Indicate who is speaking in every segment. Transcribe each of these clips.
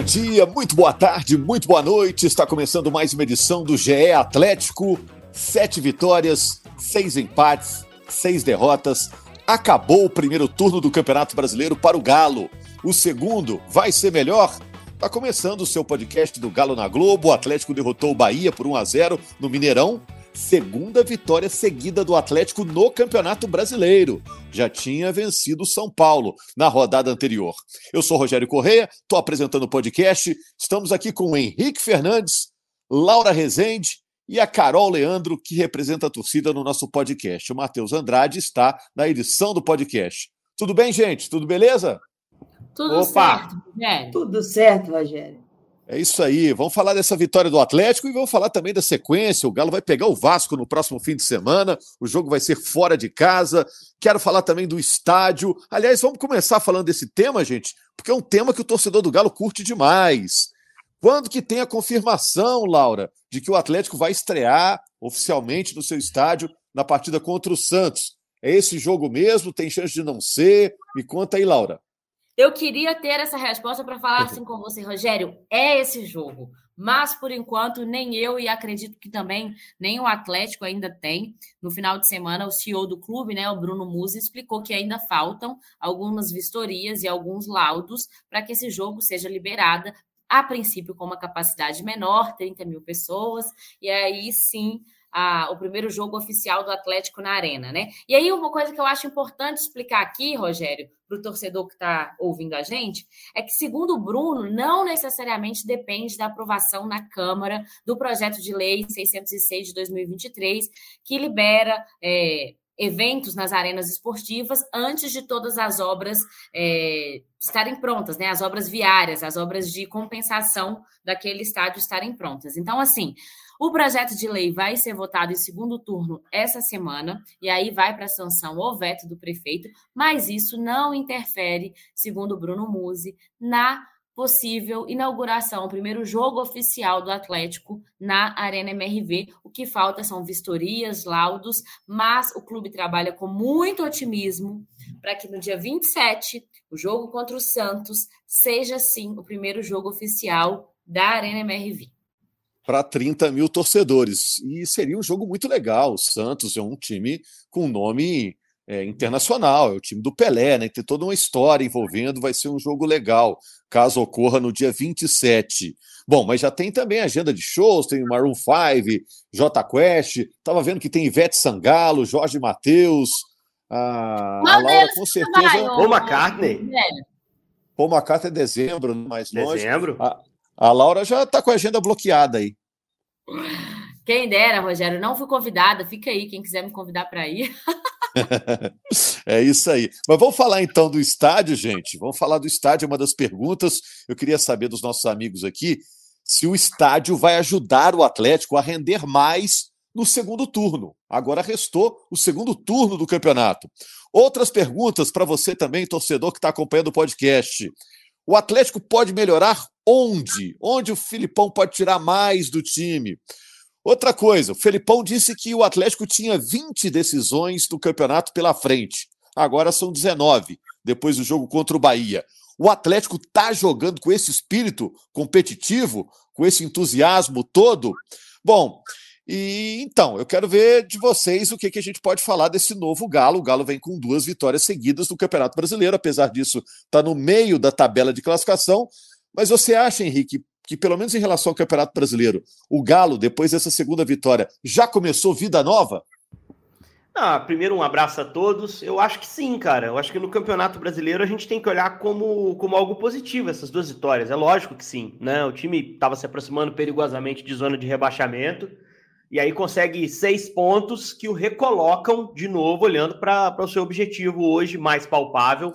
Speaker 1: Bom dia, muito boa tarde, muito boa noite. Está começando mais uma edição do GE Atlético. Sete vitórias, seis empates, seis derrotas. Acabou o primeiro turno do Campeonato Brasileiro para o Galo. O segundo vai ser melhor? Está começando o seu podcast do Galo na Globo. O Atlético derrotou o Bahia por 1 a 0 no Mineirão. Segunda vitória seguida do Atlético no Campeonato Brasileiro. Já tinha vencido o São Paulo na rodada anterior. Eu sou Rogério Correia, estou apresentando o podcast. Estamos aqui com o Henrique Fernandes, Laura Rezende e a Carol Leandro, que representa a torcida no nosso podcast. O Matheus Andrade está na edição do podcast. Tudo bem, gente? Tudo beleza?
Speaker 2: Tudo
Speaker 1: Opa!
Speaker 2: certo, Rogério.
Speaker 3: Tudo certo, Rogério.
Speaker 1: É isso aí. Vamos falar dessa vitória do Atlético e vamos falar também da sequência. O Galo vai pegar o Vasco no próximo fim de semana. O jogo vai ser fora de casa. Quero falar também do estádio. Aliás, vamos começar falando desse tema, gente, porque é um tema que o torcedor do Galo curte demais. Quando que tem a confirmação, Laura, de que o Atlético vai estrear oficialmente no seu estádio na partida contra o Santos? É esse jogo mesmo? Tem chance de não ser? Me conta aí, Laura.
Speaker 2: Eu queria ter essa resposta para falar assim com você, Rogério. É esse jogo. Mas, por enquanto, nem eu e acredito que também nem o Atlético ainda tem. No final de semana, o CEO do clube, né, o Bruno Musi, explicou que ainda faltam algumas vistorias e alguns laudos para que esse jogo seja liberado, a princípio com uma capacidade menor, 30 mil pessoas, e aí sim a, o primeiro jogo oficial do Atlético na Arena, né? E aí, uma coisa que eu acho importante explicar aqui, Rogério, para o torcedor que está ouvindo a gente, é que, segundo o Bruno, não necessariamente depende da aprovação na Câmara do projeto de lei 606 de 2023, que libera. É, eventos nas arenas esportivas antes de todas as obras é, estarem prontas, né? As obras viárias, as obras de compensação daquele estádio estarem prontas. Então, assim, o projeto de lei vai ser votado em segundo turno essa semana, e aí vai para a sanção ou veto do prefeito, mas isso não interfere, segundo Bruno Musi, na possível inauguração, o primeiro jogo oficial do Atlético na Arena MRV. O que falta são vistorias, laudos, mas o clube trabalha com muito otimismo para que no dia 27, o jogo contra o Santos, seja sim o primeiro jogo oficial da Arena MRV
Speaker 1: para 30 mil torcedores. E seria um jogo muito legal. O Santos é um time com nome é, internacional, é o time do Pelé, né? Tem toda uma história envolvendo, vai ser um jogo legal, caso ocorra no dia 27. Bom, mas já tem também agenda de shows, tem Maroon 5, J Quest, estava vendo que tem Ivete Sangalo, Jorge Matheus, a, a Laura com certeza.
Speaker 4: Paul McCartney.
Speaker 1: Paul McCartney é dezembro, mais longe.
Speaker 4: Dezembro?
Speaker 1: A, a Laura já está com a agenda bloqueada aí.
Speaker 2: Quem dera, Rogério, não fui convidada. Fica aí, quem quiser me convidar para ir.
Speaker 1: é isso aí. Mas vamos falar então do estádio, gente. Vamos falar do estádio, é uma das perguntas. Eu queria saber dos nossos amigos aqui se o estádio vai ajudar o Atlético a render mais no segundo turno. Agora restou o segundo turno do campeonato. Outras perguntas para você também, torcedor que está acompanhando o podcast. O Atlético pode melhorar onde? Onde o Filipão pode tirar mais do time? Outra coisa, o Felipão disse que o Atlético tinha 20 decisões do campeonato pela frente. Agora são 19, depois do jogo contra o Bahia. O Atlético está jogando com esse espírito competitivo, com esse entusiasmo todo? Bom, e então, eu quero ver de vocês o que, que a gente pode falar desse novo Galo. O Galo vem com duas vitórias seguidas no Campeonato Brasileiro, apesar disso, está no meio da tabela de classificação. Mas você acha, Henrique, que pelo menos em relação ao Campeonato Brasileiro, o Galo, depois dessa segunda vitória, já começou vida nova?
Speaker 4: Ah, primeiro, um abraço a todos. Eu acho que sim, cara. Eu acho que no Campeonato Brasileiro a gente tem que olhar como, como algo positivo essas duas vitórias. É lógico que sim, né? O time estava se aproximando perigosamente de zona de rebaixamento. E aí consegue seis pontos que o recolocam de novo, olhando para o seu objetivo hoje mais palpável.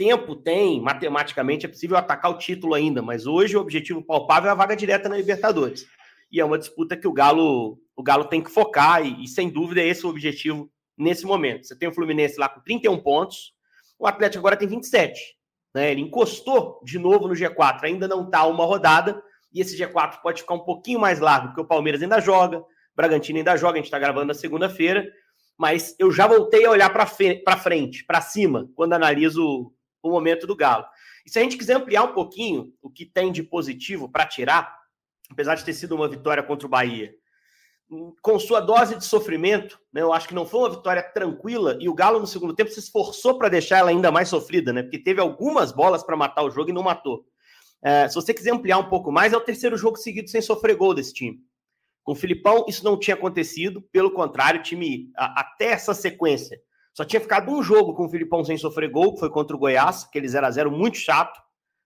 Speaker 4: Tempo tem, matematicamente é possível atacar o título ainda, mas hoje o objetivo palpável é a vaga direta na Libertadores. E é uma disputa que o Galo, o Galo tem que focar, e, e sem dúvida é esse o objetivo nesse momento. Você tem o Fluminense lá com 31 pontos, o Atlético agora tem 27. Né? Ele encostou de novo no G4, ainda não está uma rodada, e esse G4 pode ficar um pouquinho mais largo, porque o Palmeiras ainda joga, Bragantino ainda joga, a gente está gravando na segunda-feira, mas eu já voltei a olhar para frente, para cima, quando analiso o momento do Galo. E se a gente quiser ampliar um pouquinho o que tem de positivo para tirar, apesar de ter sido uma vitória contra o Bahia, com sua dose de sofrimento, né, eu acho que não foi uma vitória tranquila e o Galo no segundo tempo se esforçou para deixar ela ainda mais sofrida, né? Porque teve algumas bolas para matar o jogo e não matou. É, se você quiser ampliar um pouco mais, é o terceiro jogo seguido sem sofrer gol desse time. Com o Filipão, isso não tinha acontecido, pelo contrário, o time, até essa sequência, só tinha ficado um jogo com o Filipão sem sofrer gol, que foi contra o Goiás, aquele 0 a 0 muito chato,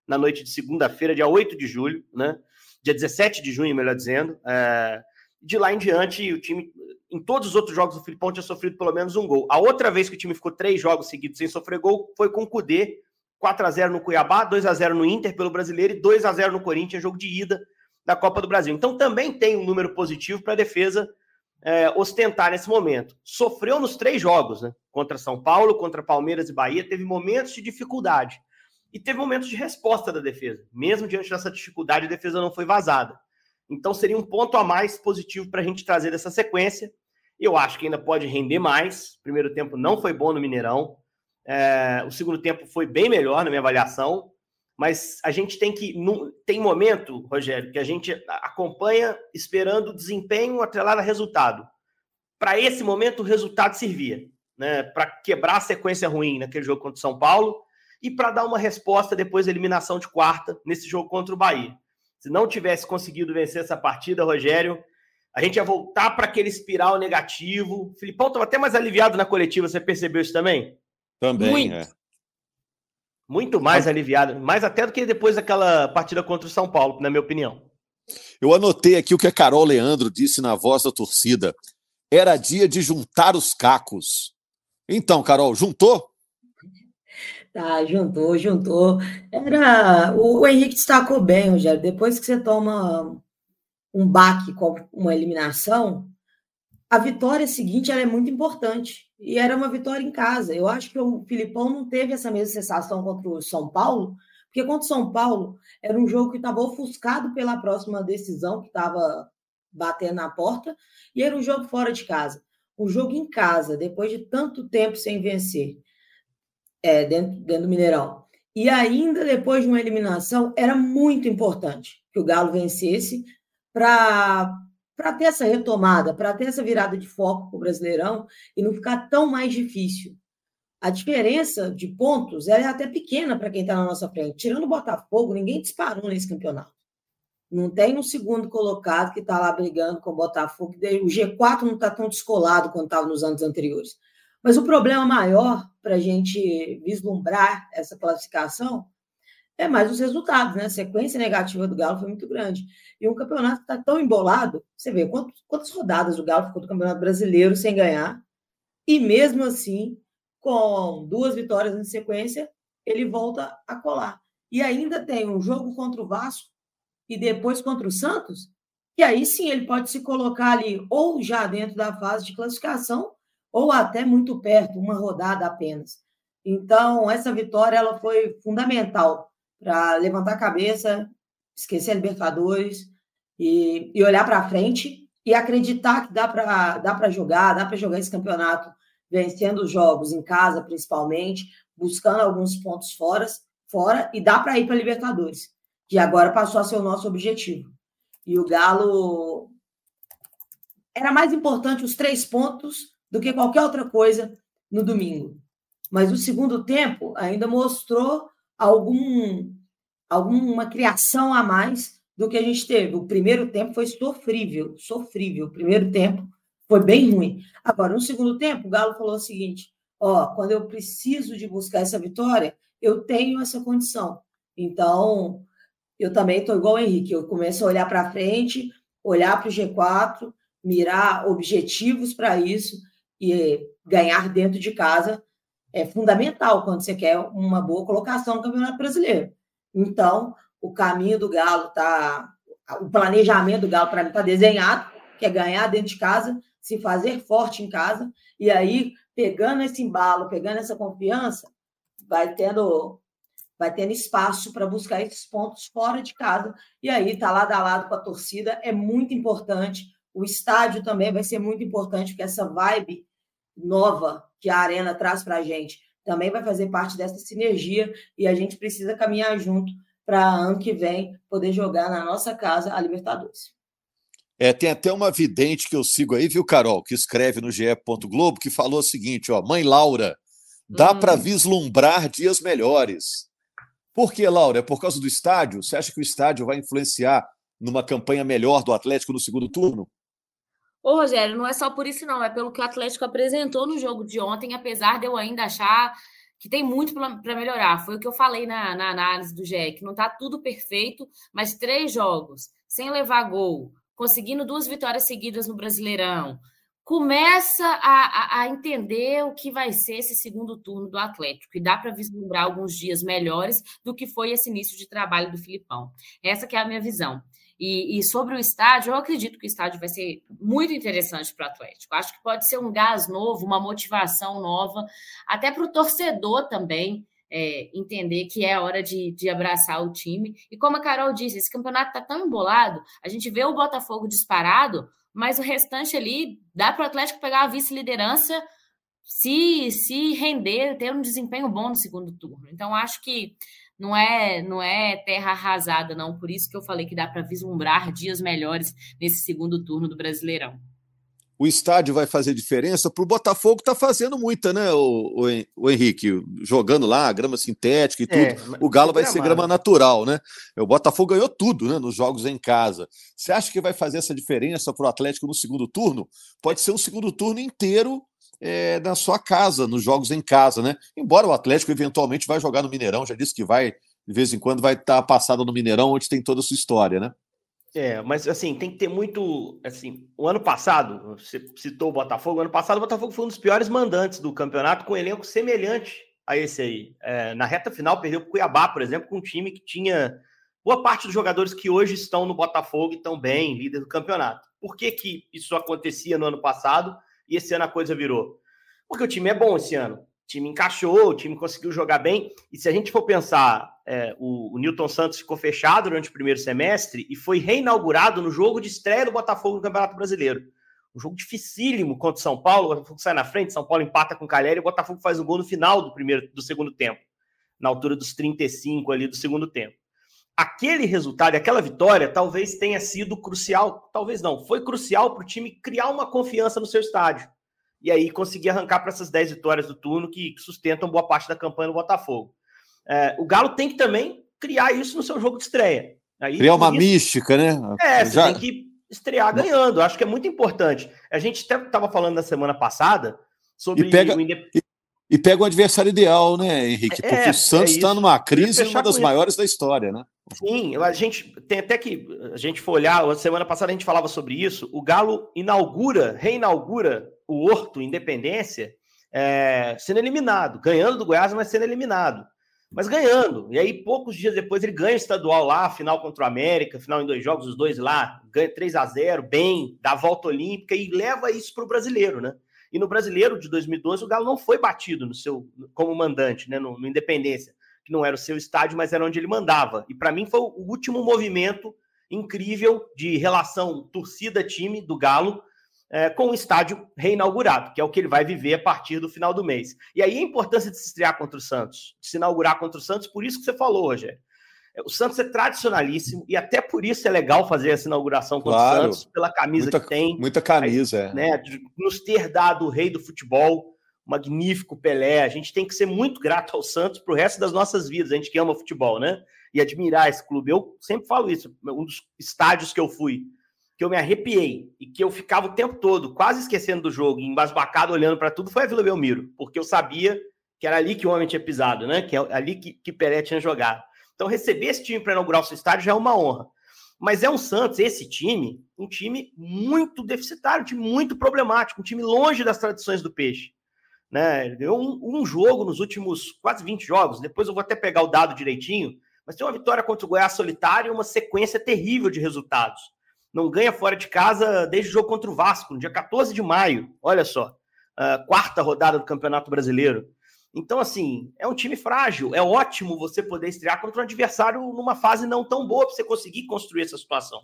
Speaker 4: na noite de segunda-feira, dia 8 de julho, né? Dia 17 de junho, melhor dizendo. É... De lá em diante, o time, em todos os outros jogos, o Filipão tinha sofrido pelo menos um gol. A outra vez que o time ficou três jogos seguidos sem sofrer gol foi com o Cudê, 4 a 0 no Cuiabá, 2 a 0 no Inter pelo Brasileiro e 2 a 0 no Corinthians, jogo de ida da Copa do Brasil. Então também tem um número positivo para a defesa é, ostentar nesse momento. Sofreu nos três jogos, né? Contra São Paulo, contra Palmeiras e Bahia, teve momentos de dificuldade. E teve momentos de resposta da defesa. Mesmo diante dessa dificuldade, a defesa não foi vazada. Então seria um ponto a mais positivo para a gente trazer dessa sequência. Eu acho que ainda pode render mais. O primeiro tempo não foi bom no Mineirão. É, o segundo tempo foi bem melhor na minha avaliação mas a gente tem que. Tem momento, Rogério, que a gente acompanha esperando desempenho atrelado a resultado. Para esse momento, o resultado servia, né? Para quebrar a sequência ruim naquele jogo contra o São Paulo e para dar uma resposta depois da eliminação de quarta nesse jogo contra o Bahia. Se não tivesse conseguido vencer essa partida, Rogério, a gente ia voltar para aquele espiral negativo. O Filipão estava até mais aliviado na coletiva, você percebeu isso também?
Speaker 1: Também, Muito. É.
Speaker 4: Muito mais aliviado, mais até do que depois daquela partida contra o São Paulo, na minha opinião.
Speaker 1: Eu anotei aqui o que a Carol Leandro disse na voz da torcida. Era dia de juntar os cacos. Então, Carol, juntou?
Speaker 3: Tá, juntou, juntou. Era. O Henrique destacou bem, Rogério. Depois que você toma um baque com uma eliminação, a vitória seguinte ela é muito importante. E era uma vitória em casa. Eu acho que o Filipão não teve essa mesma sensação contra o São Paulo, porque contra o São Paulo era um jogo que estava ofuscado pela próxima decisão que estava batendo na porta, e era um jogo fora de casa. Um jogo em casa, depois de tanto tempo sem vencer, é, dentro, dentro do Mineirão. E ainda depois de uma eliminação, era muito importante que o Galo vencesse para para ter essa retomada, para ter essa virada de foco para o Brasileirão e não ficar tão mais difícil. A diferença de pontos é até pequena para quem está na nossa frente. Tirando o Botafogo, ninguém disparou nesse campeonato. Não tem um segundo colocado que está lá brigando com o Botafogo. O G4 não está tão descolado quanto estava nos anos anteriores. Mas o problema maior para a gente vislumbrar essa classificação é mais os resultados, né? A sequência negativa do Galo foi muito grande. E um campeonato está tão embolado, você vê quantas, quantas rodadas o Galo ficou do Campeonato Brasileiro sem ganhar, e mesmo assim, com duas vitórias em sequência, ele volta a colar. E ainda tem um jogo contra o Vasco e depois contra o Santos, e aí sim ele pode se colocar ali ou já dentro da fase de classificação, ou até muito perto, uma rodada apenas. Então, essa vitória ela foi fundamental para levantar a cabeça, esquecer a Libertadores e, e olhar para frente e acreditar que dá para dá jogar, dá para jogar esse campeonato vencendo os jogos em casa, principalmente, buscando alguns pontos fora, fora e dá para ir para Libertadores, que agora passou a ser o nosso objetivo. E o Galo era mais importante os três pontos do que qualquer outra coisa no domingo. Mas o segundo tempo ainda mostrou algum, alguma criação a mais do que a gente teve. O primeiro tempo foi sofrível, sofrível. O primeiro tempo foi bem ruim. Agora, no segundo tempo, o Galo falou o seguinte: ó, quando eu preciso de buscar essa vitória, eu tenho essa condição. Então, eu também estou igual o Henrique, eu começo a olhar para frente, olhar para o G4, mirar objetivos para isso e ganhar dentro de casa é fundamental quando você quer uma boa colocação no Campeonato Brasileiro. Então, o caminho do Galo está. O planejamento do Galo, para mim, está desenhado, que é ganhar dentro de casa, se fazer forte em casa, e aí, pegando esse embalo, pegando essa confiança, vai tendo vai tendo espaço para buscar esses pontos fora de casa. E aí, está lado a lado com a torcida, é muito importante. O estádio também vai ser muito importante, porque essa vibe nova que a Arena traz para a gente também vai fazer parte dessa sinergia e a gente precisa caminhar junto para ano que vem poder jogar na nossa casa a Libertadores.
Speaker 1: É, tem até uma vidente que eu sigo aí, viu, Carol, que escreve no GE. Globo, que falou o seguinte: ó, mãe Laura, dá hum. para vislumbrar dias melhores. Por que, Laura? É por causa do estádio? Você acha que o estádio vai influenciar numa campanha melhor do Atlético no segundo turno?
Speaker 2: Ô, Rogério, não é só por isso, não. É pelo que o Atlético apresentou no jogo de ontem, apesar de eu ainda achar que tem muito para melhorar. Foi o que eu falei na, na análise do GE, que não está tudo perfeito, mas três jogos sem levar gol, conseguindo duas vitórias seguidas no Brasileirão, começa a, a, a, entender o que vai ser esse segundo turno do Atlético e dá para vislumbrar alguns dias melhores do que foi esse início de trabalho do Filipão. Essa que é a minha visão. E, e, sobre o estádio, eu acredito que o estádio vai ser muito interessante para o Atlético. Acho que pode ser um gás novo, uma motivação nova, até para o torcedor também é, entender que é hora de, de, abraçar o time. E como a Carol disse, esse campeonato está tão embolado, a gente vê o Botafogo disparado, mas o restante ali dá para o Atlético pegar a vice-liderança se, se render, ter um desempenho bom no segundo turno. Então, acho que não é não é terra arrasada, não. Por isso que eu falei que dá para vislumbrar dias melhores nesse segundo turno do Brasileirão.
Speaker 1: O estádio vai fazer diferença para o Botafogo está fazendo muita, né, o, o, o, Henrique? Jogando lá, grama sintética e é, tudo. É, o Galo vai ser grama natural, né? O Botafogo ganhou tudo né, nos jogos em casa. Você acha que vai fazer essa diferença para o Atlético no segundo turno? Pode ser um segundo turno inteiro é, na sua casa, nos jogos em casa, né? Embora o Atlético eventualmente vai jogar no Mineirão, já disse que vai, de vez em quando, vai estar tá passado no Mineirão, onde tem toda a sua história, né?
Speaker 4: É, mas assim, tem que ter muito. Assim, o ano passado, você citou o Botafogo, o ano passado o Botafogo foi um dos piores mandantes do campeonato, com um elenco semelhante a esse aí. É, na reta final, perdeu para o Cuiabá, por exemplo, com um time que tinha boa parte dos jogadores que hoje estão no Botafogo e estão bem, líder do campeonato. Por que, que isso acontecia no ano passado? E esse ano a coisa virou? Porque o time é bom esse ano. O time encaixou, o time conseguiu jogar bem. E se a gente for pensar, é, o, o Newton Santos ficou fechado durante o primeiro semestre e foi reinaugurado no jogo de estreia do Botafogo no Campeonato Brasileiro. Um jogo dificílimo contra o São Paulo. O Botafogo sai na frente, São Paulo empata com o Calheri e o Botafogo faz o gol no final do primeiro do segundo tempo, na altura dos 35 ali do segundo tempo aquele resultado, aquela vitória, talvez tenha sido crucial, talvez não, foi crucial para o time criar uma confiança no seu estádio. E aí conseguir arrancar para essas 10 vitórias do turno que sustentam boa parte da campanha do Botafogo. É, o Galo tem que também criar isso no seu jogo de estreia.
Speaker 1: Aí, criar uma isso, mística, né?
Speaker 4: É, você Já... tem que estrear ganhando. Acho que é muito importante. A gente até estava falando na semana passada sobre
Speaker 1: pega, o Indep... E pega o adversário ideal, né, Henrique? Porque é, o Santos está é numa crise, uma das maiores da história, né?
Speaker 4: Sim, a gente tem até que a gente for olhar, semana passada a gente falava sobre isso. O Galo inaugura, reinaugura o Horto Independência é, sendo eliminado, ganhando do Goiás, mas sendo eliminado. Mas ganhando. E aí, poucos dias depois, ele ganha o estadual lá, final contra o América, final em dois jogos, os dois lá, ganha 3 a 0 bem, dá a volta olímpica e leva isso para o brasileiro, né? E no brasileiro de 2012, o Galo não foi batido no seu como mandante, né, no, no Independência, que não era o seu estádio, mas era onde ele mandava. E para mim foi o último movimento incrível de relação torcida-time do Galo é, com o estádio reinaugurado, que é o que ele vai viver a partir do final do mês. E aí a importância de se estrear contra o Santos, de se inaugurar contra o Santos, por isso que você falou, Rogério. O Santos é tradicionalíssimo e até por isso é legal fazer essa inauguração contra claro. o Santos, pela camisa
Speaker 1: muita,
Speaker 4: que tem.
Speaker 1: Muita camisa, é.
Speaker 4: né, de nos ter dado o rei do futebol, o magnífico Pelé. A gente tem que ser muito grato ao Santos pro resto das nossas vidas, a gente que ama futebol, né? E admirar esse clube. Eu sempre falo isso, um dos estádios que eu fui, que eu me arrepiei e que eu ficava o tempo todo quase esquecendo do jogo, embasbacado, olhando para tudo, foi a Vila Belmiro, porque eu sabia que era ali que o homem tinha pisado, né? Que é ali que, que Pelé tinha jogado. Então, receber esse time para inaugurar o seu estádio já é uma honra. Mas é um Santos, esse time, um time muito deficitário, um time muito problemático, um time longe das tradições do peixe. Né? Ele ganhou um, um, jogo nos últimos quase 20 jogos. Depois eu vou até pegar o dado direitinho. Mas tem uma vitória contra o Goiás solitário e uma sequência terrível de resultados. Não ganha fora de casa desde o jogo contra o Vasco, no dia 14 de maio. Olha só. Uh, quarta rodada do Campeonato Brasileiro. Então, assim, é um time frágil. É ótimo você poder estrear contra um adversário numa fase não tão boa para você conseguir construir essa situação.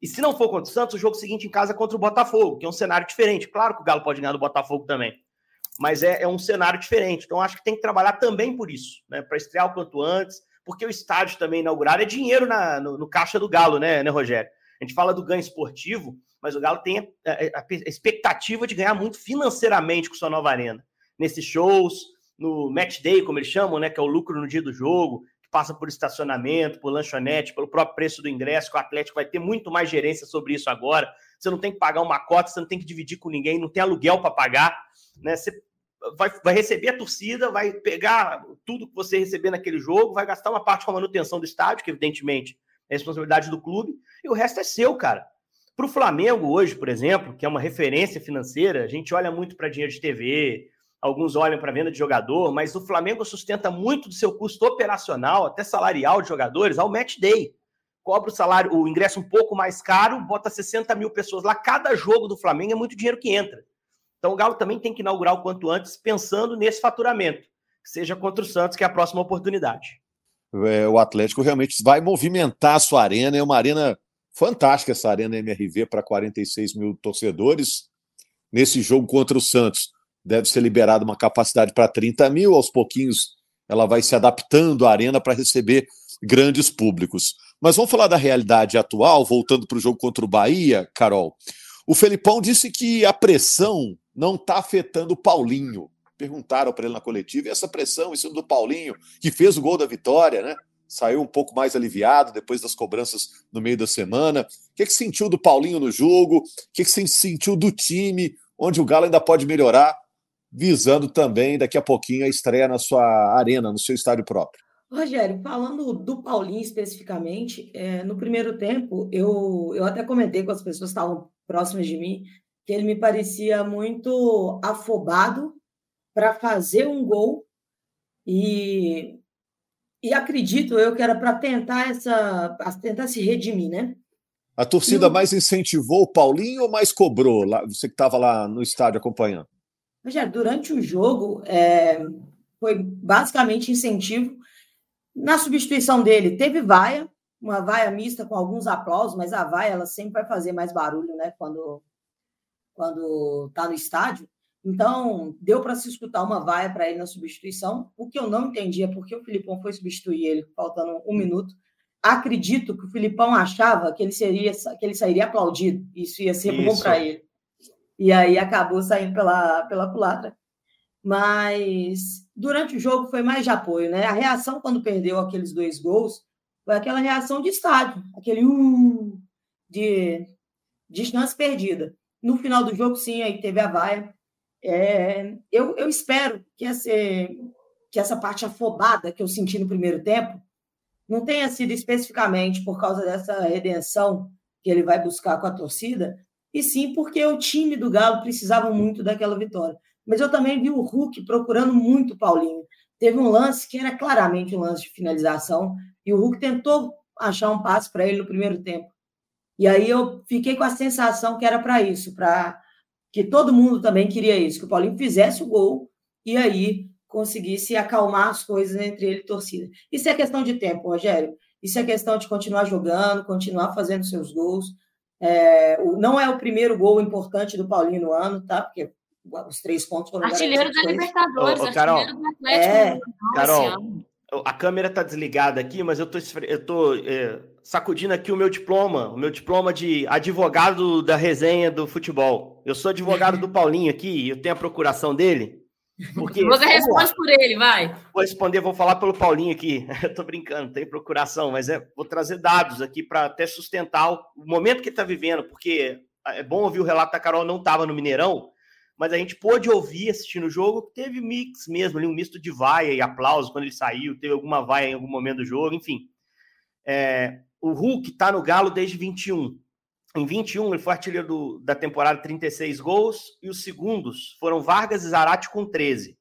Speaker 4: E se não for contra o Santos, o jogo seguinte em casa é contra o Botafogo, que é um cenário diferente. Claro que o Galo pode ganhar do Botafogo também, mas é, é um cenário diferente. Então, acho que tem que trabalhar também por isso, né? Para estrear o quanto antes, porque o estádio também inaugurar é dinheiro na, no, no, caixa do Galo, né, né, Rogério? A gente fala do ganho esportivo, mas o Galo tem a, a, a expectativa de ganhar muito financeiramente com sua nova arena. Nesses shows, no match day, como eles chamam, né, que é o lucro no dia do jogo, que passa por estacionamento, por lanchonete, pelo próprio preço do ingresso, que o Atlético vai ter muito mais gerência sobre isso agora. Você não tem que pagar uma cota, você não tem que dividir com ninguém, não tem aluguel para pagar, né? Você vai, vai receber a torcida, vai pegar tudo que você receber naquele jogo, vai gastar uma parte com a manutenção do estádio, que evidentemente é responsabilidade do clube, e o resto é seu, cara. Para o Flamengo hoje, por exemplo, que é uma referência financeira, a gente olha muito para dinheiro de TV, alguns olham para venda de jogador, mas o Flamengo sustenta muito do seu custo operacional, até salarial de jogadores, ao match day. Cobra o salário, o ingresso um pouco mais caro, bota 60 mil pessoas lá. Cada jogo do Flamengo é muito dinheiro que entra. Então o Galo também tem que inaugurar o quanto antes, pensando nesse faturamento, seja contra o Santos, que é a próxima oportunidade.
Speaker 1: É, o Atlético realmente vai movimentar a sua arena, é uma arena fantástica essa arena MRV para 46 mil torcedores. Nesse jogo contra o Santos, deve ser liberada uma capacidade para 30 mil, aos pouquinhos ela vai se adaptando à arena para receber grandes públicos. Mas vamos falar da realidade atual, voltando para o jogo contra o Bahia, Carol. O Felipão disse que a pressão não está afetando o Paulinho. Perguntaram para ele na coletiva, e essa pressão em cima do Paulinho, que fez o gol da vitória, né? Saiu um pouco mais aliviado depois das cobranças no meio da semana. O que, que sentiu do Paulinho no jogo? O que, que sentiu do time, onde o Galo ainda pode melhorar? Visando também daqui a pouquinho a estreia na sua arena, no seu estádio próprio.
Speaker 3: Rogério, falando do Paulinho especificamente, é, no primeiro tempo, eu, eu até comentei com as pessoas que estavam próximas de mim que ele me parecia muito afobado para fazer um gol e, e acredito eu que era para tentar essa tentar se redimir, né?
Speaker 1: A torcida mais incentivou o Paulinho ou mais cobrou? Lá, você que estava lá no estádio acompanhando?
Speaker 3: Já durante o jogo, é, foi basicamente incentivo. Na substituição dele, teve vaia, uma vaia mista com alguns aplausos, mas a vaia ela sempre vai fazer mais barulho, né? Quando quando está no estádio. Então, deu para se escutar uma vaia para ele na substituição. O que eu não entendi é porque o Filipão foi substituir ele, faltando um minuto. Acredito que o Filipão achava que ele seria que ele sairia aplaudido. Isso ia ser Isso. bom para ele e aí acabou saindo pela, pela culatra. Mas durante o jogo foi mais de apoio, né? A reação quando perdeu aqueles dois gols foi aquela reação de estádio, aquele uh, de, chance perdida. No final do jogo, sim, aí teve a vaia. É, eu, eu espero que essa, que essa parte afobada que eu senti no primeiro tempo não tenha sido especificamente por causa dessa redenção que ele vai buscar com a torcida, e sim porque o time do Galo precisava muito daquela vitória. Mas eu também vi o Hulk procurando muito o Paulinho. Teve um lance que era claramente um lance de finalização, e o Hulk tentou achar um passe para ele no primeiro tempo. E aí eu fiquei com a sensação que era para isso, para que todo mundo também queria isso, que o Paulinho fizesse o gol e aí conseguisse acalmar as coisas entre ele e torcida. Isso é questão de tempo, Rogério. Isso é questão de continuar jogando, continuar fazendo seus gols. É, o, não é o primeiro gol importante do Paulinho no ano, tá? Porque os três pontos foram.
Speaker 2: Artilheiro da Libertadores,
Speaker 4: ô, ô, Carol, artilheiro do Atlético. É, Carol, a câmera tá desligada aqui, mas eu tô, eu tô é, sacudindo aqui o meu diploma, o meu diploma de advogado da resenha do futebol. Eu sou advogado do Paulinho aqui, eu tenho a procuração dele.
Speaker 2: Porque, Você responde por ele, vai.
Speaker 4: Vou responder, vou falar pelo Paulinho aqui. Tô brincando, tem procuração, mas é, vou trazer dados aqui para até sustentar o momento que ele está vivendo, porque é bom ouvir o relato da Carol, não estava no Mineirão, mas a gente pôde ouvir assistindo o jogo, teve mix mesmo, ali, um misto de vaia e aplauso quando ele saiu, teve alguma vaia em algum momento do jogo, enfim. É, o Hulk está no Galo desde 21. Em 21, ele foi artilheiro do, da temporada, 36 gols, e os segundos foram Vargas e Zarate com 13.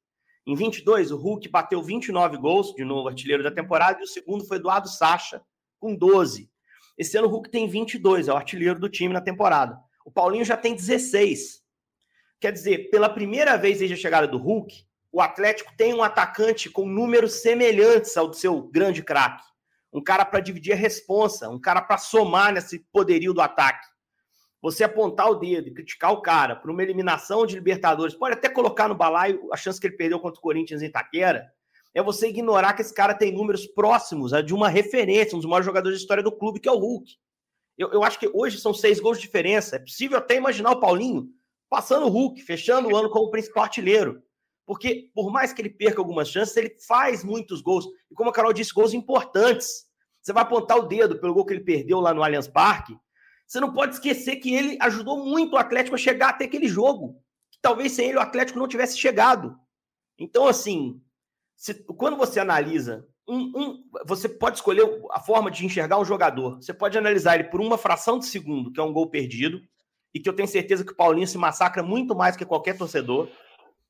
Speaker 4: Em 22, o Hulk bateu 29 gols, de novo artilheiro da temporada, e o segundo foi Eduardo Sacha, com 12. Esse ano o Hulk tem 22, é o artilheiro do time na temporada. O Paulinho já tem 16. Quer dizer, pela primeira vez desde a chegada do Hulk, o Atlético tem um atacante com números semelhantes ao do seu grande craque. Um cara para dividir a responsa, um cara para somar nesse poderio do ataque. Você apontar o dedo e criticar o cara por uma eliminação de Libertadores, pode até colocar no balaio a chance que ele perdeu contra o Corinthians em Itaquera, é você ignorar que esse cara tem números próximos a de uma referência, um dos maiores jogadores da história do clube, que é o Hulk. Eu, eu acho que hoje são seis gols de diferença. É possível até imaginar o Paulinho passando o Hulk, fechando o ano como principal artilheiro. Porque, por mais que ele perca algumas chances, ele faz muitos gols. E como a Carol disse, gols importantes. Você vai apontar o dedo pelo gol que ele perdeu lá no Allianz Parque. Você não pode esquecer que ele ajudou muito o Atlético a chegar até aquele jogo. Que talvez sem ele o Atlético não tivesse chegado. Então, assim, se, quando você analisa um, um, você pode escolher a forma de enxergar um jogador. Você pode analisar ele por uma fração de segundo, que é um gol perdido, e que eu tenho certeza que o Paulinho se massacra muito mais que qualquer torcedor,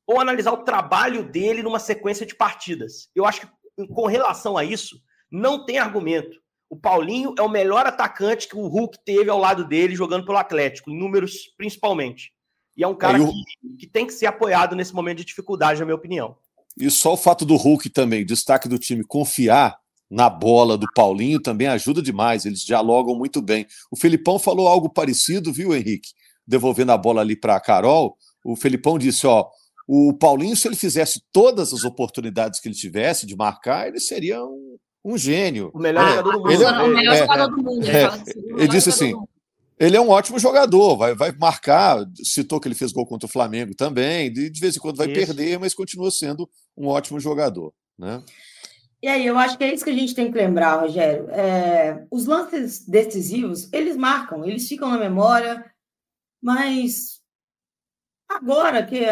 Speaker 4: ou analisar o trabalho dele numa sequência de partidas. Eu acho que, com relação a isso, não tem argumento. O Paulinho é o melhor atacante que o Hulk teve ao lado dele jogando pelo Atlético, em números principalmente. E é um cara é, eu... que, que tem que ser apoiado nesse momento de dificuldade, na minha opinião.
Speaker 1: E só o fato do Hulk também, destaque do time, confiar na bola do Paulinho também ajuda demais, eles dialogam muito bem. O Felipão falou algo parecido, viu, Henrique? Devolvendo a bola ali para a Carol, o Felipão disse: ó, o Paulinho, se ele fizesse todas as oportunidades que ele tivesse de marcar, ele seria um, um gênio.
Speaker 4: O melhor é, jogador do mundo.
Speaker 1: Ele
Speaker 4: é, o melhor
Speaker 1: é, jogador do mundo. Ele, assim, ele disse assim: ele é um ótimo jogador, vai, vai marcar. Citou que ele fez gol contra o Flamengo também, de, de vez em quando vai isso. perder, mas continua sendo um ótimo jogador. Né?
Speaker 3: E aí, eu acho que é isso que a gente tem que lembrar, Rogério. É, os lances decisivos, eles marcam, eles ficam na memória, mas agora que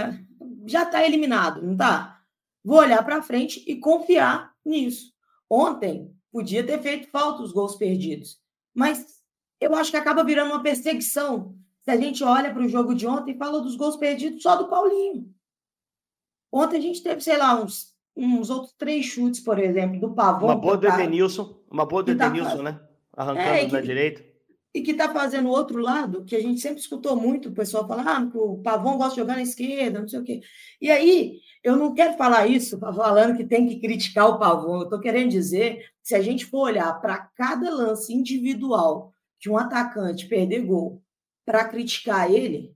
Speaker 3: já está eliminado, não está? Vou olhar para frente e confiar nisso. Ontem podia ter feito falta os gols perdidos, mas eu acho que acaba virando uma perseguição. Se a gente olha para o jogo de ontem e fala dos gols perdidos só do Paulinho. Ontem a gente teve, sei lá, uns, uns outros três chutes, por exemplo, do Pavão.
Speaker 4: Uma boa do Edenilson, uma boa do tá Edenilson, tá, né? Arrancando é, que, da direita.
Speaker 3: E que está fazendo o outro lado, que a gente sempre escutou muito o pessoal falar, ah, o Pavão gosta de jogar na esquerda, não sei o quê. E aí, eu não quero falar isso falando que tem que criticar o Pavão. Eu estou querendo dizer que se a gente for olhar para cada lance individual de um atacante perder gol para criticar ele,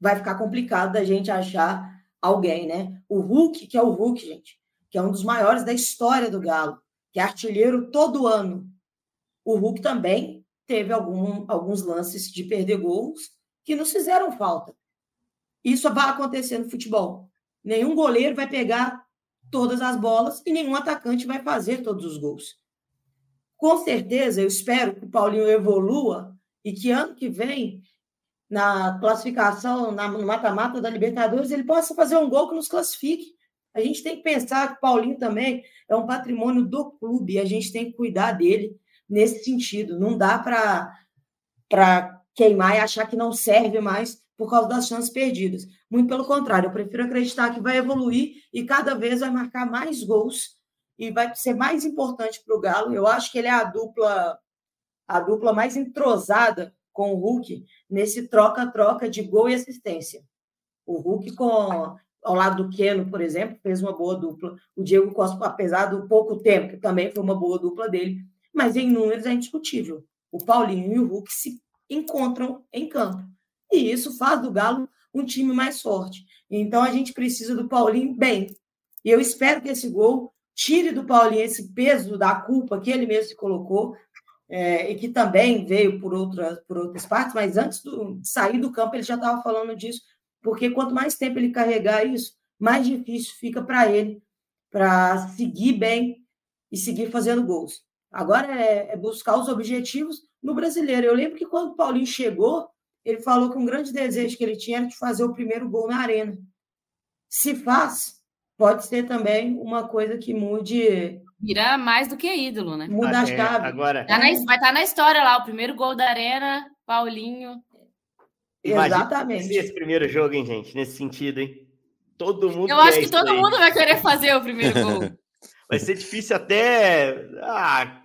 Speaker 3: vai ficar complicado da gente achar alguém, né? O Hulk, que é o Hulk, gente, que é um dos maiores da história do Galo, que é artilheiro todo ano. O Hulk também teve algum, alguns lances de perder gols que nos fizeram falta. Isso vai acontecer no futebol. Nenhum goleiro vai pegar todas as bolas e nenhum atacante vai fazer todos os gols com certeza, eu espero que o Paulinho evolua e que ano que vem, na classificação, na, no mata-mata da Libertadores, ele possa fazer um gol que nos classifique. A gente tem que pensar que o Paulinho também é um patrimônio do clube e a gente tem que cuidar dele nesse sentido. Não dá para queimar e achar que não serve mais por causa das chances perdidas. Muito pelo contrário, eu prefiro acreditar que vai evoluir e cada vez vai marcar mais gols e vai ser mais importante para o Galo. Eu acho que ele é a dupla a dupla mais entrosada com o Hulk nesse troca-troca de gol e assistência. O Hulk com ao lado do Keno, por exemplo, fez uma boa dupla. O Diego Costa, apesar do pouco tempo, também foi uma boa dupla dele, mas em números é indiscutível. O Paulinho e o Hulk se encontram em campo. E isso faz do Galo um time mais forte. Então a gente precisa do Paulinho bem. E eu espero que esse gol tire do Paulinho esse peso da culpa que ele mesmo se colocou, é, e que também veio por outras, por outras partes, mas antes do, de sair do campo ele já estava falando disso, porque quanto mais tempo ele carregar isso, mais difícil fica para ele para seguir bem e seguir fazendo gols. Agora é, é, buscar os objetivos no brasileiro. Eu lembro que quando o Paulinho chegou, ele falou que um grande desejo que ele tinha era de fazer o primeiro gol na arena. Se faz, pode ser também uma coisa que mude.
Speaker 2: Vira mais do que ídolo, né?
Speaker 3: Muda a
Speaker 4: É,
Speaker 3: chave.
Speaker 4: agora,
Speaker 2: Tá na- vai estar na história lá, o primeiro gol da Arena, Paulinho.
Speaker 4: imagina
Speaker 3: Exatamente.
Speaker 4: esse primeiro jogo, hein, gente? Nesse sentido, hein? Todo mundo.
Speaker 2: Eu acho que todo
Speaker 4: aí.
Speaker 2: mundo vai querer fazer o primeiro gol.
Speaker 4: Vai ser difícil até ah,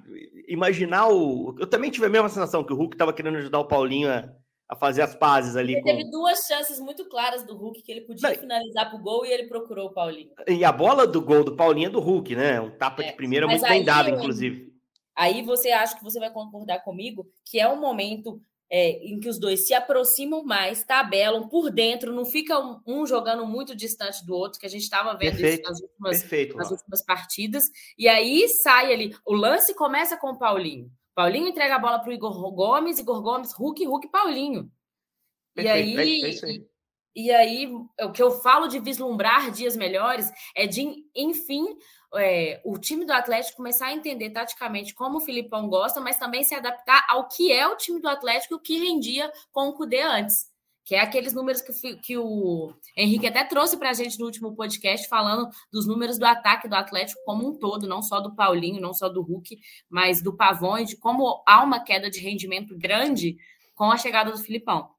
Speaker 4: imaginar o. Eu também tive a mesma sensação que o Hulk estava querendo ajudar o Paulinho a, a fazer as pazes ali.
Speaker 2: Ele
Speaker 4: Com...
Speaker 2: teve duas chances muito claras do Hulk que ele podia
Speaker 4: Não.
Speaker 2: finalizar pro gol e ele procurou o Paulinho.
Speaker 4: E a bola do gol do Paulinho é do Hulk, né? Um tapa
Speaker 2: É,
Speaker 4: de primeira muito bem dado, inclusive.
Speaker 2: Aí você acha que você vai concordar comigo que é um momento é, em que os dois se aproximam mais, tabelam por dentro, não fica um, um jogando muito distante do outro, que a gente estava vendo
Speaker 4: Perfeito,
Speaker 2: isso nas últimas,
Speaker 4: Perfeito.
Speaker 2: nas últimas partidas. E aí sai ali. O lance começa com o Paulinho. Paulinho entrega a bola para o Igor Gomes, Igor Gomes, Hulk, Hulk, Paulinho. E
Speaker 4: Perfeito,
Speaker 2: aí,
Speaker 4: é- é
Speaker 2: e aí, o que eu falo de vislumbrar dias melhores é de, enfim, é, o time do Atlético começar a entender taticamente como o Filipão gosta, mas também se adaptar ao que é o time do Atlético que rendia com o Cudê antes. Que é aqueles números que, que o Henrique até trouxe para a gente no último podcast, falando dos números do ataque do Atlético como um todo, não só do Paulinho, não só do Hulk, mas do Pavão e de como há uma queda de rendimento grande com a chegada do Filipão.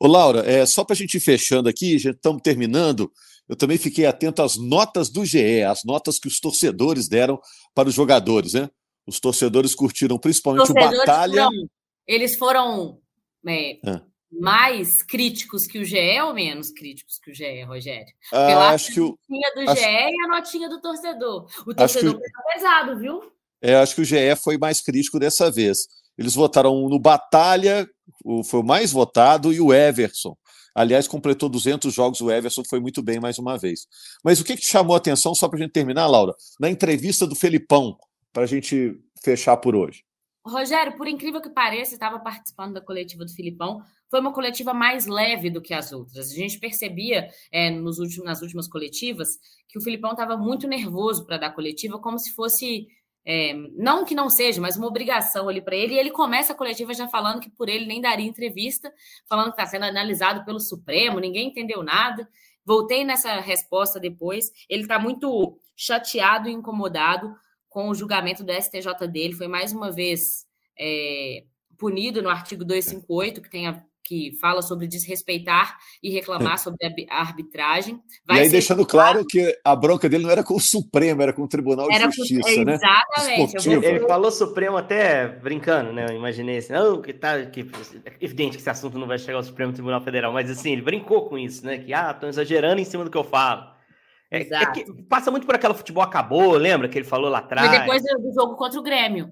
Speaker 1: Ô, Laura, é, só para a gente ir fechando aqui, já estamos terminando. Eu também fiquei atento às notas do GE, as notas que os torcedores deram para os jogadores, né? Os torcedores curtiram principalmente o
Speaker 2: torcedores
Speaker 1: Batalha.
Speaker 2: foram- eles foram é,
Speaker 1: Ah.
Speaker 2: mais críticos que o GE ou menos críticos que o GE, Rogério?
Speaker 1: Ah,
Speaker 2: eu acho
Speaker 1: que o,
Speaker 2: Notinha do
Speaker 1: acho-
Speaker 2: GE e a notinha do torcedor. O torcedor
Speaker 1: que-
Speaker 2: pegou pesado, viu?
Speaker 1: é, acho que o GE foi mais crítico dessa vez. Eles votaram no Batalha, o, foi o mais votado, e o Everson. Aliás, completou 200 jogos, o Everson foi muito bem mais uma vez. Mas o que, que te chamou a atenção, só para a gente terminar, Laura? Na entrevista do Felipão, para a gente fechar por hoje.
Speaker 2: Rogério, por incrível que pareça, estava participando da coletiva do Filipão. Foi uma coletiva mais leve do que as outras. A gente percebia é, nos últimos, nas últimas coletivas que o Filipão estava muito nervoso para dar coletiva, como se fosse. É, não que não seja, mas uma obrigação ali para ele. E ele começa a coletiva já falando que por ele nem daria entrevista, falando que está sendo analisado pelo Supremo, ninguém entendeu nada. Voltei nessa resposta depois. Ele está muito chateado e incomodado com o julgamento do STJ dele. Foi mais uma vez é, punido no artigo 258, que, tem a, que fala sobre desrespeitar e reclamar sobre a arbi- a arbitragem.
Speaker 1: e aí,
Speaker 2: ser
Speaker 1: deixando claro que a bronca dele não era com o Supremo, era com o Tribunal de
Speaker 2: Era com-
Speaker 1: Justiça, né?
Speaker 2: Exatamente. Vou-
Speaker 4: Ele falou Supremo até brincando, né? Eu imaginei assim, não, que tá. Que, é evidente que esse assunto não vai chegar ao Supremo Tribunal Federal, mas assim, ele brincou com isso, né? Que, ah, estão exagerando em cima do que eu falo. É, é que passa muito por aquela futebol acabou, lembra que ele falou lá atrás?
Speaker 2: Foi depois do jogo contra o Grêmio.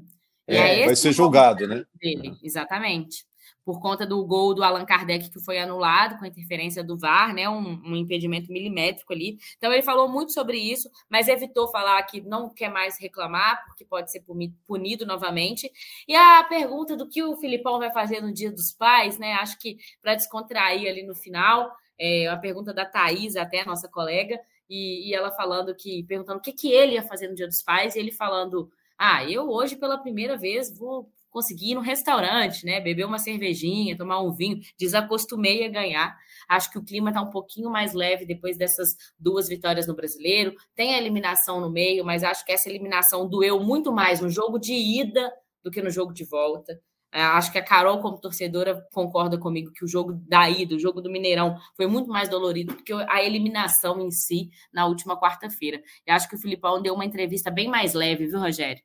Speaker 2: E
Speaker 1: É,
Speaker 2: esse
Speaker 1: vai ser julgado, né?
Speaker 2: dele, exatamente. Por conta do gol do Allan Kardec que foi anulado com a interferência do VAR, né? Um, um impedimento milimétrico ali. Então ele falou muito sobre isso, mas evitou falar que não quer mais reclamar, porque pode ser puni- punido novamente. E a pergunta do que o Filipão vai fazer no Dia dos Pais, né? Acho que para descontrair ali no final, é a pergunta da Thaís, até nossa colega, e, e ela falando que, perguntando o que, que ele ia fazer no Dia dos Pais, e ele falando ah, eu hoje pela primeira vez vou conseguir ir no restaurante, né? Beber uma cervejinha, tomar um vinho. Desacostumei a ganhar. Acho que o clima está um pouquinho mais leve depois dessas duas vitórias no brasileiro. Tem a eliminação no meio, mas acho que essa eliminação doeu muito mais no jogo de ida do que no jogo de volta. É, Acho que a Carol, como torcedora, concorda comigo que o jogo da ida, o jogo do Mineirão, foi muito mais dolorido do que a eliminação em si na última quarta-feira. Eu acho que o Filipão deu uma entrevista bem mais leve, viu, Rogério?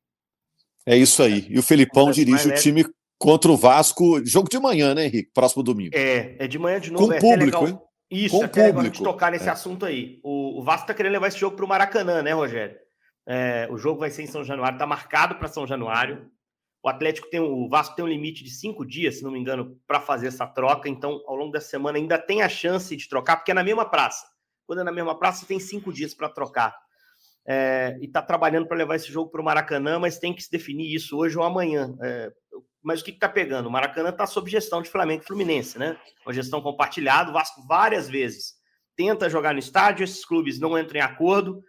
Speaker 1: É isso aí. E o Felipão dirige o
Speaker 4: leve.
Speaker 1: time contra o Vasco. Jogo de manhã, né, Henrique? Próximo domingo.
Speaker 4: É, é de manhã de novo.
Speaker 1: Com
Speaker 4: é
Speaker 1: público,
Speaker 4: legal.
Speaker 1: hein?
Speaker 4: Isso,
Speaker 1: Com
Speaker 4: é até legal a gente
Speaker 1: público.
Speaker 4: tocar nesse
Speaker 1: É.
Speaker 4: assunto aí. O, o Vasco tá querendo levar esse jogo pro Maracanã, né, Rogério? É, o jogo vai ser em São Januário, tá marcado para São Januário. O Atlético tem o Vasco tem um limite de cinco dias, se não me engano, para fazer essa troca. Então, ao longo dessa semana ainda tem a chance de trocar, porque é na mesma praça. Quando é na mesma praça, tem cinco dias para trocar. É, e tá trabalhando para levar esse jogo para o Maracanã, mas tem que se definir isso hoje ou amanhã. É, mas o que, que tá pegando? O Maracanã tá sob gestão de Flamengo e Fluminense, né? Uma gestão compartilhada. O Vasco várias vezes tenta jogar no estádio, esses clubes não entram em acordo.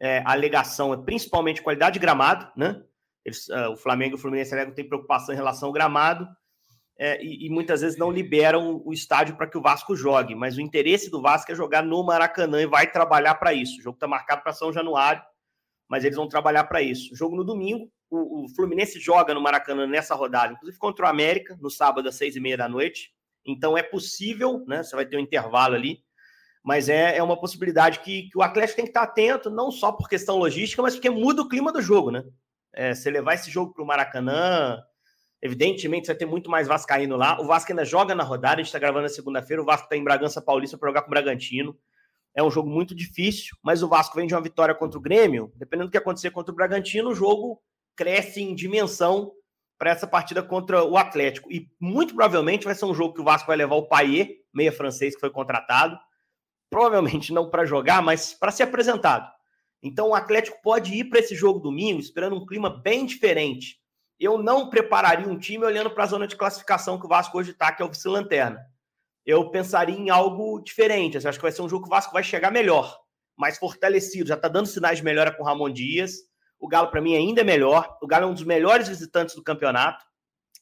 Speaker 4: É, a alegação é principalmente qualidade de gramado, né? Eles, ah, o Flamengo e o Fluminense alegam tem preocupação em relação ao gramado. É, e, e, muitas vezes não liberam o estádio para que o Vasco jogue. Mas o interesse do Vasco é jogar no Maracanã e vai trabalhar para isso. O jogo está marcado para São Januário, mas eles vão trabalhar para isso. O jogo no domingo, o, o, Fluminense joga no Maracanã nessa rodada, inclusive contra o América, no sábado às seis e meia da noite. Então é possível, né? Você vai ter um intervalo ali, mas é, é uma possibilidade que, que o Atlético tem que estar atento, não só por questão logística, mas porque muda o clima do jogo, né? É, você levar esse jogo para o Maracanã, evidentemente você vai ter muito mais Vascaíno lá. O Vasco ainda joga na rodada, a gente está gravando na segunda-feira, o Vasco está em Bragança Paulista para jogar com o Bragantino. É um jogo muito difícil, mas o Vasco vem de uma vitória contra o Grêmio. Dependendo do que acontecer contra o Bragantino, o jogo cresce em dimensão para essa partida contra o Atlético. E muito provavelmente vai ser um jogo que o Vasco vai levar o Paier, meia francês que foi contratado. Provavelmente não para jogar, mas para ser apresentado. Então o Atlético pode ir para esse jogo domingo esperando um clima bem diferente. Eu não prepararia um time olhando para a zona de classificação que o Vasco hoje está, que é o vice-lanterna. Eu pensaria em algo diferente. Eu acho que vai ser um jogo que o Vasco vai chegar melhor, mais fortalecido. Já está dando sinais de melhora com o Ramon Dias. O Galo, para mim, ainda é melhor. O Galo é um dos melhores visitantes do campeonato.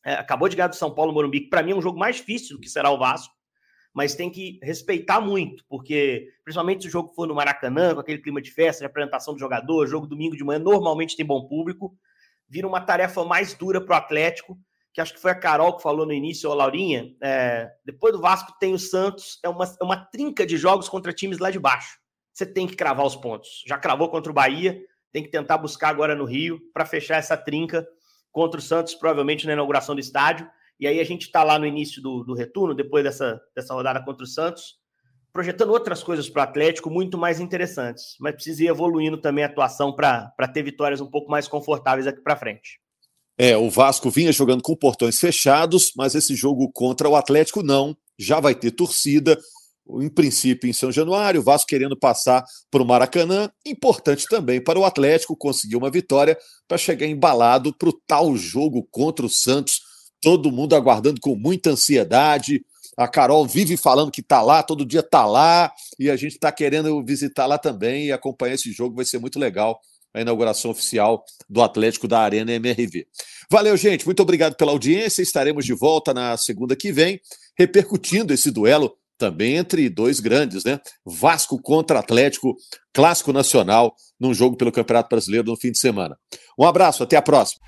Speaker 4: É, acabou de ganhar do São Paulo Morumbi, que para mim é um jogo mais difícil do que será o Vasco mas tem que respeitar muito, porque principalmente se o jogo for no Maracanã, com aquele clima de festa, de apresentação do jogador, jogo domingo de manhã, normalmente tem bom público, vira uma tarefa mais dura para o Atlético, que acho que foi a Carol que falou no início, ou a Laurinha, é, depois do Vasco tem o Santos, é uma, é uma trinca de jogos contra times lá de baixo. Você tem que cravar os pontos. Já cravou contra o Bahia, tem que tentar buscar agora no Rio para fechar essa trinca contra o Santos, provavelmente na inauguração do estádio. E aí a gente está lá no início do, do retorno, depois dessa, dessa rodada contra o Santos, projetando outras coisas para o Atlético muito mais interessantes. Mas precisa ir evoluindo também a atuação para ter vitórias um pouco mais confortáveis aqui para frente.
Speaker 1: É, o Vasco vinha jogando com portões fechados, mas esse jogo contra o Atlético não. Já vai ter torcida, em princípio em São Januário, o Vasco querendo passar para o Maracanã. Importante também para o Atlético conseguir uma vitória para chegar embalado para o tal jogo contra o Santos todo mundo aguardando com muita ansiedade. A Carol vive falando que está lá, todo dia está lá, e a gente está querendo visitar lá também e acompanhar esse jogo, vai ser muito legal a inauguração oficial do Atlético da Arena MRV. Valeu, gente, muito obrigado pela audiência. Estaremos de volta na segunda que vem, repercutindo esse duelo também entre dois grandes, né? Vasco contra Atlético, clássico nacional, num jogo pelo Campeonato Brasileiro no fim de semana. Um abraço, até a próxima.